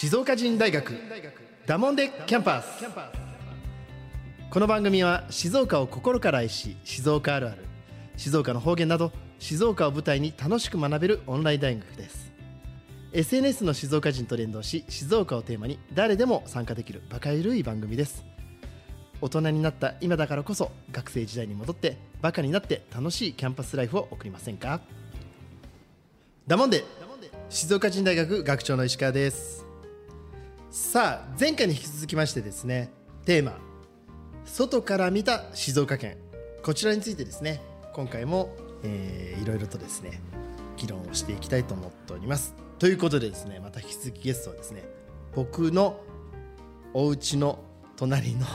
静岡人大学ダモンデキャンパス。この番組は静岡を心から愛し静岡あるある。静岡の方言など静岡を舞台に楽しく学べるオンライン大学です。SNS の静岡人と連動し静岡をテーマに誰でも参加できるバカゆるい番組です。大人になった今だからこそ学生時代に戻ってバカになって楽しいキャンパスライフを送りませんか？だもんで静岡人大学学長の石川です。さあ前回に引き続きましてですねテーマ外から見た静岡県。こちらについてですね今回も、えー、いろいろとですね議論をしていきたいと思っております。ということでですねまた引き続きゲストはですね僕のお家の隣の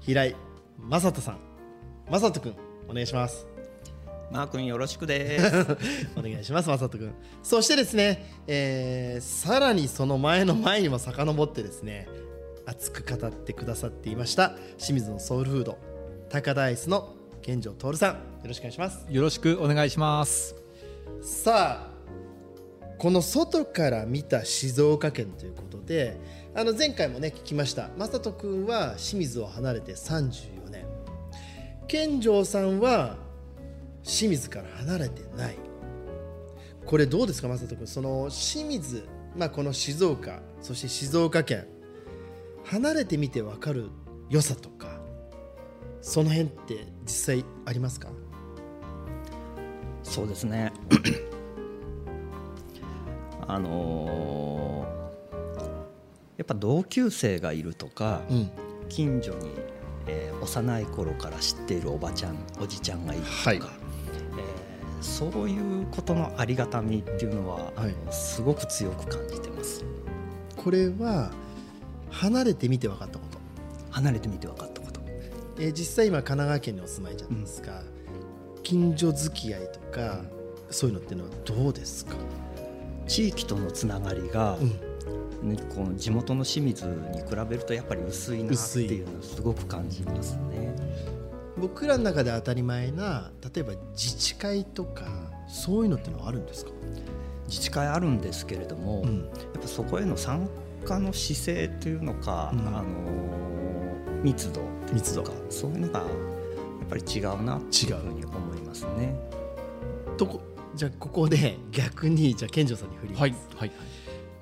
平井正人さん。正人君お願いします。マー君よろしくです。お願いします正人君そしてですね、えー、さらにその前の前にも遡ってですね熱く語ってくださっていました清水のソウルフード高田アイスの健城徹さん。よろしくお願いします。よろしくお願いします。さあこの外から見た静岡県ということであの前回もね聞きました。正人君は清水を離れて34年。健城さんは清水から離れてない。これどうですか正人君？その清水、まあ、この静岡そして静岡県。離れてみて分かる良さとかその辺って実際ありますか？そうですね。あのー、やっぱ同級生がいるとか、うん、近所に、えー、幼い頃から知っているおばちゃんおじちゃんがいるとか、はい、えー、そういうことのありがたみっていうのは、はい、すごく強く感じてます。これは離れてみて分かったこと。離れてみて分かったこと、えー、実際今神奈川県にお住まいじゃないですか、うん、近所付き合いとか、うん、そういうのっていうのはどうですか？地域とのつながりが、うん、この地元の清水に比べるとやっぱり薄いなっていうのをすごく感じますね。僕らの中で当たり前な例えば自治会とかそういうのってのはあるんですか？自治会あるんですけれども、うん、やっぱそこへの参加の姿勢というのか、うん、あの密度密度。かそういうのがやっぱり違うなっていうふうに思いますね。とこじゃあここで 逆にじゃあ健城さんに振ります、はいはい、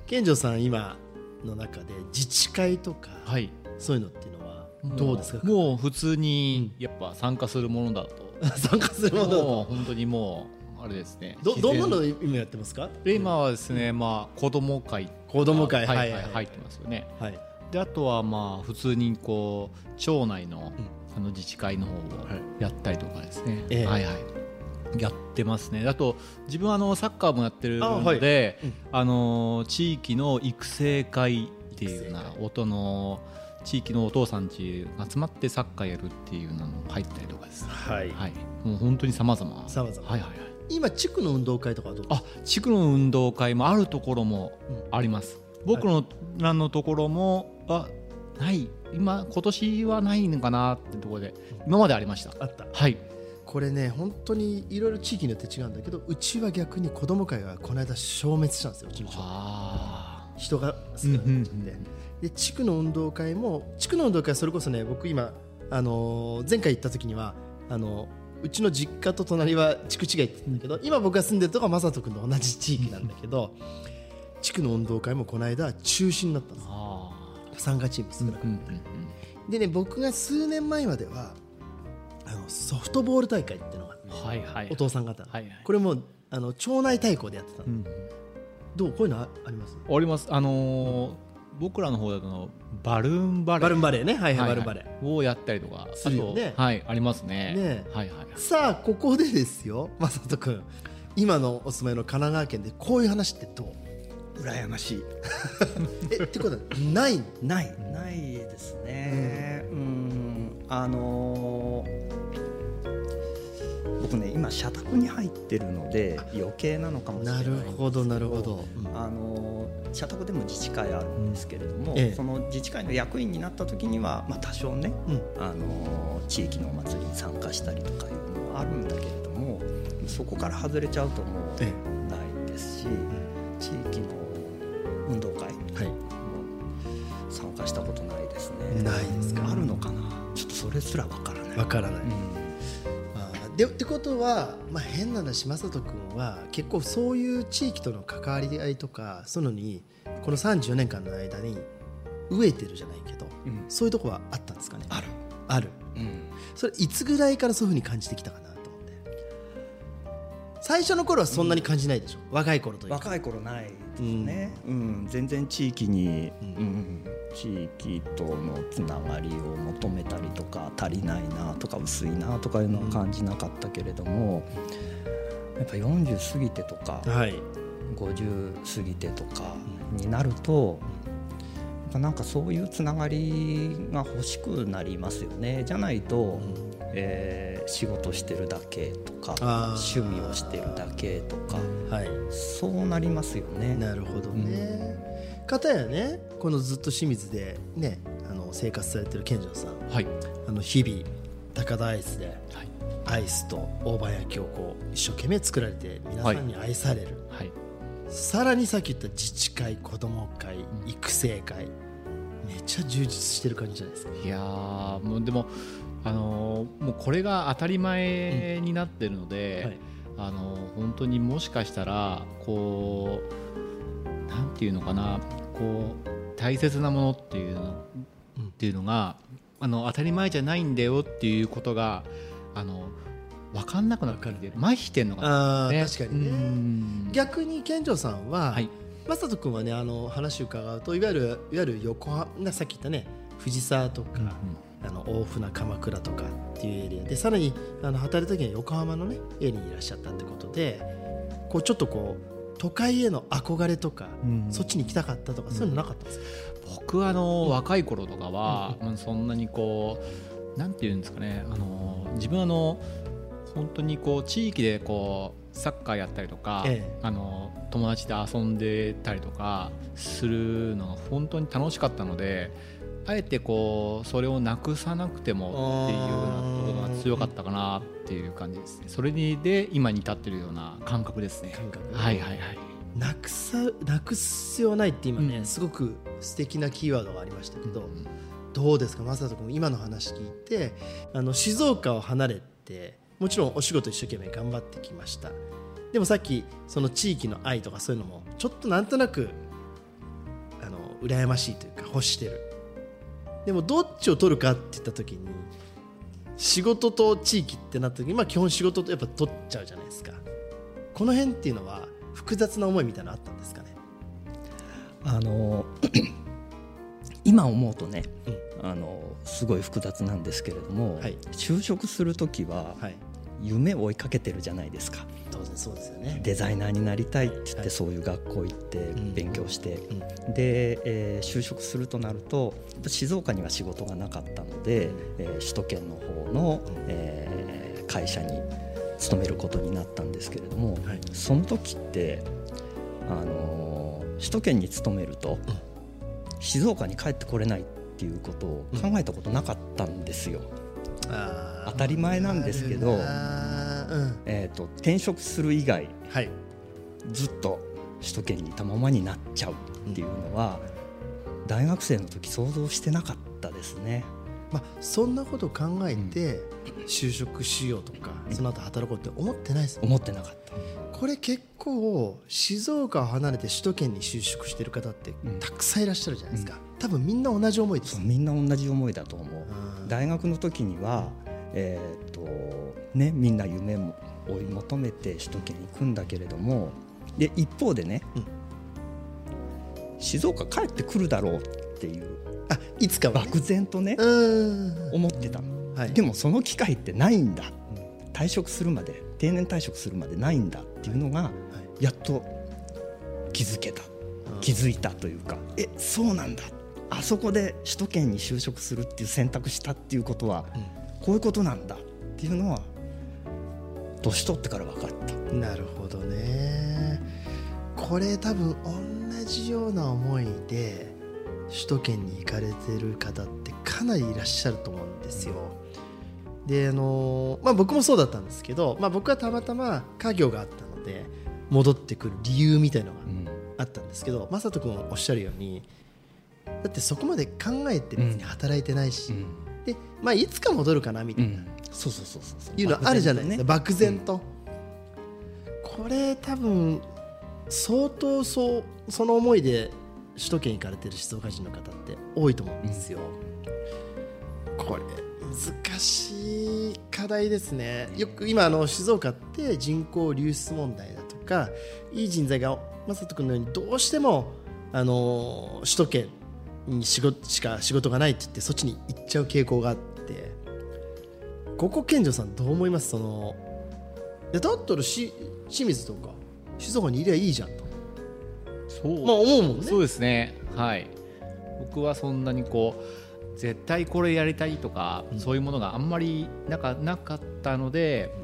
健城さん今の中で自治会とか、はい、そういうのっていうのはどうですか？もう普通にやっぱ参加するものだと。参加するものだと。本当にもうあれですね。どどんなの今やってますか？今はですね、まあ、子ども会。子ども会。はい、はい、入ってますよね、はい、であとはまあ普通にこう町内の,、あの自治会の方をやったりとかですね、はいはい。やってますね。あと自分はあのサッカーもやってるのであ、はい。あの地域の育成会っていうな音の地域のお父さんち集まってサッカーやるっていうのも入ったりとかです、はい、はい、もう本当にさまざまさまざまはいはいはい。今地区の運動会とかどうあ地区の運動会もあるところもあります、うん、僕のらのところもあない。今今年はないのかなってところで今までありました。あった。はい。これね本当にいろいろ地域によって違うんだけどうちは逆に子ども会がこの間消滅したんですようちの人。が少なくなっちゃってで地区の運動会も地区の運動会はそれこそね僕今、あのー、前回行った時にはあのうちの実家と隣は地区違いって言うんだけど今僕が住んでるとこは正人君と同じ地域なんだけど地区の運動会もこの間中止になったんです参加チーム少なくなって、でね僕が数年前まではあのソフトボール大会っていうのが、はいはい、お父さん方、はいはい、これもあの町内対抗でやってた、うん、どうこういうのあります？あります。あのー、僕らの方だとバルーンバレー。バルーンバレーね。はいはい、はいはい、バルーンバレー。をやったりとかするよね。はいありますね。ね、はいはい、さあここでですよ正人君。今のお住まいの神奈川県でこういう話ってどう？羨ましい。えってことはない？ない。ないですね、うん、うん。あのー僕ね今社宅に入ってるので余計なのかもしれないなるほどなるほど、うん、あの社宅でも自治会あるんですけれども、ええ、その自治会の役員になった時には、まあ、多少ね、うん、あの地域のお祭りに参加したりとかいうのはあるんだけれどもそこから外れちゃうともうないですし、え、地域の運動会、はい。たことないですね。ないですか。あるのかな？ちょっとそれすらわからない。わからない、うん、でってことは、まあ、変な話正人君は結構そういう地域との関わり合いとかそのにこの34年間の間に飢えてるじゃないけど、うん、そういうとこはあったんですかね？ある。ある、うん、それいつぐらいからそういうふうに感じてきたかな最初の頃はそんなに感じないでしょ、うん、若い頃という若い頃ないですね、うん、うん、全然地域に、うん、うん、地域とのつながりを求めたりとか足りないなとか薄いなとかいうのは感じなかったけれども、やっぱ40過ぎてとか、はい、50過ぎてとかになると、なんかそういうつながりが欲しくなりますよね。じゃないと、えー、仕事してるだけとか趣味をしてるだけとか、はい、そうなりますよね。なるほどね、うん、かたやねこのずっと清水で、ね、あの生活されてる健丈さん、はい、あの日々高田アイスで、はい、アイスと大判焼きをこう一生懸命作られて皆さんに愛される、はい、さらにさっき言った自治会子ども会育成会めっちゃ充実してる感じじゃないですか。いやもうでもあのもうこれが当たり前になってるので、うんはい、あの本当にもしかしたらこうなんていうのかなこう大切なものっていうの,、っていうのがあの当たり前じゃないんだよっていうことがあの分かんなくなるからで麻痺してんのかな、ね、確かにね。逆に健丈さんは、はい、正人君はねあの話を伺うといわゆるいわゆる横浜さっき言ったね藤沢とか、うんうん。あの大船鎌倉とかっていうエリア。でさらにあの働いた時には横浜のね家にいらっしゃったってことでこうちょっとこう都会への憧れとか、うん、そっちに行きたかったとか、そういうのなかったんですか？僕はあの、若い頃とかは、うん、そんなにこうなんていうんですかねあの自分あの本当にこう地域でこうサッカーやったりとか、ええ、あの友達で遊んでたりとかするのが本当に楽しかったのであえてこうそれをなくさなくてもっていうようなところが強かったかなっていう感じですね。それにで今に至ってるような感覚ですね。感覚。はいはいはい。なくさなくす必要はないって今ね、うん、すごく素敵なキーワードがありましたけど、うん、どうですか？正人君今の話聞いてあの静岡を離れてもちろんお仕事一生懸命頑張ってきました。でもさっきその地域の愛とかそういうのもちょっとなんとなくあの羨ましいというか欲してる。でもどっちを取るかって言った時に仕事と地域ってなった時に、まあ、基本仕事とやっぱ取っちゃうじゃないですか。この辺っていうのは複雑な思いみたいなのあったんですかね？あの今思うとね、うん、あのすごい複雑なんですけれども、はい、就職する時は、夢を追いかけてるじゃないですか。当然そうですよね。デザイナーになりたいって言ってそういう学校行って勉強して、で、えー、就職するとなると静岡には仕事がなかったので、えー、首都圏の方の、えー、会社に勤めることになったんですけれども、はい、その時ってあの首都圏に勤めると、静岡に帰ってこれないっていうことを考えたことなかったんですよ。当たり前なんですけど、えーと、転職する以外、はい、ずっと首都圏にいたままになっちゃうっていうのは、うん、大学生の時想像してなかったですね。まあ、そんなこと考えて就職しようとか、うん、その後働こうって思ってないです思ってなかった。これ結構静岡を離れて首都圏に就職してる方ってたくさんいらっしゃるじゃないですか、うん、多分みんな同じ思いです。みんな同じ思いだと思う。大学の時には、えーとね、みんな夢も追い求めて首都圏に行くんだけれどもで一方でね、うん、静岡帰ってくるだろうっていうあいつかは、ね、漠然とね思ってた。の、はい、でもその機会ってないんだ、うん、退職するまで定年退職するまでないんだ。っていうのが、やっと気づけた、気づいたというか。えそうなんだ。あそこで首都圏に就職するっていう選択したっていうことは、こういうことなんだっていうのは年取ってから分かった。なるほどね。これ多分同じような思いで首都圏に行かれてる方ってかなりいらっしゃると思うんですよ。であのまあ、僕もそうだったんですけど、まあ、僕はたまたま家業があったので戻ってくる理由みたいのがあったんですけど、うん、正人君おっしゃるようにだってそこまで考えて別に働いてないし、でまあ、いつか戻るかなみたいな、そうそうそうそういうのあるじゃないですか漠然と、これ多分相当そうその思いで首都圏行かれてる静岡人の方って多いと思うんですよ。これ難しい課題ですね。よく今あの静岡って人口流出問題だとかいい人材が正人君のようにどうしてもあの首都圏に仕事しか仕事がないって言ってそっちに行っちゃう傾向があって。ここ健丈さんどう思います？そのいやだったらし清水とか静岡にいりゃいいじゃんと。そうまあ思うもんね。そうですね。はい。僕はそんなにこう絶対これやりたいとか、うん、そういうものがあんまりなかなかったので、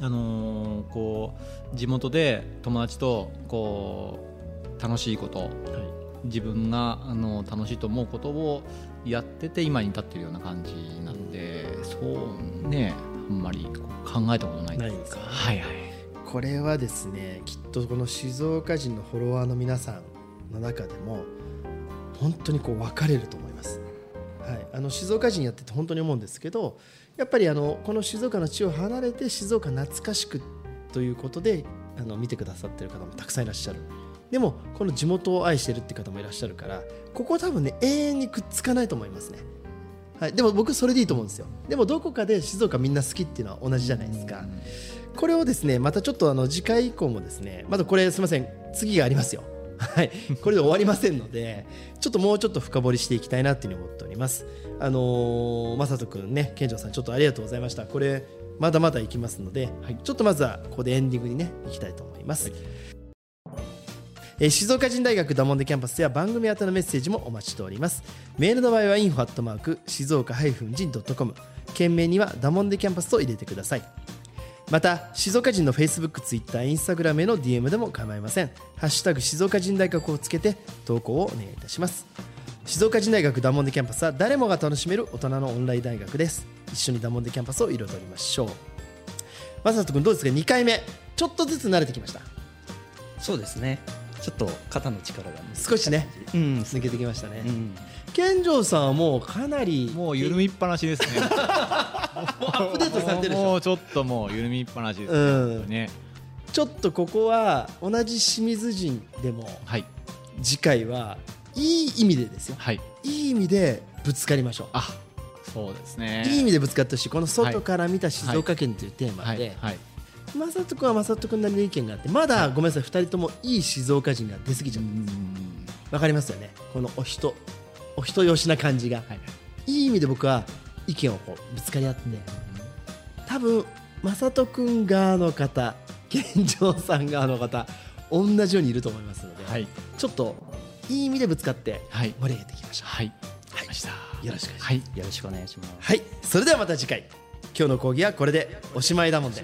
あのー、こう地元で友達とこう楽しいこと、はい、自分があの楽しいと思うことをやってて今に至ってるような感じなんで、うん、そうねあんまり考えたことないですか？はいはいこれはですねきっとこの静岡人のフォロワーの皆さんの中でも本当にこう分かれると思います。はい、あの静岡人やってて本当に思うんですけどやっぱりあのこの静岡の地を離れて静岡懐かしくということであの見てくださってる方もたくさんいらっしゃる。でもこの地元を愛してるって方もいらっしゃるからここ多分ね永遠にくっつかないと思いますね、はい、でも僕それでいいと思うんですよ。でもどこかで静岡みんな好きっていうのは同じじゃないですか。これをですねまたちょっとあの次回以降もですねまだこれすみません。次がありますよはい、これで終わりませんので、ちょっともうちょっと深掘りしていきたいなというふうに思っております。あのー、まさとくんね、健丈さん、ちょっとありがとうございました。これ、まだまだいきますので、はい、ちょっとまずはここでエンディングにね、いきたいと思います。はいえ静岡人大学ダモンデキャンパスでは番組宛のメッセージもお待ちしておりますメールの場合は info@ 静岡人 .com 件名にはダモンデキャンパスと入れてくださいまた静岡人の Facebook、Twitter、Instagram への DM でも構いません。ハッシュタグ静岡人大学をつけて投稿をお願いいたします。静岡人大学ダモンデキャンパスは誰もが楽しめる大人のオンライン大学です。一緒にダモンデキャンパスを彩りましょう。まさと君どうですか？2回目。ちょっとずつ慣れてきました。そうですね。ちょっと肩の力が少しね、うん、抜けてきましたね、うん、健丈さんはもうかなりもう緩みっぱなしですね。アップデートされてるもうちょっともう緩みっぱなしですね。うん、ね。ちょっとここは同じ清水人でも、はい、次回はいい意味でですよ、はい、いい意味でぶつかりましょう。あそうですね。いい意味でぶつかったしこの外から見た静岡県というテーマで、はい正人君は正人君なりの意見があってまだごめんなさい2人ともいい静岡人が出過ぎちゃうんですわかりますよね。このお人お人よしな感じが、はい、い。い意味で僕は意見をこうぶつかり合って。多分正人君側の方健丈さん側の方同じようにいると思いますので、はい、ちょっといい意味でぶつかって盛り上げていきましょう。はい、はい、よろしくお願いします。はい、よろしくお願いします。はい、それではまた次回。今日の講義はこれでおしまいだもんで。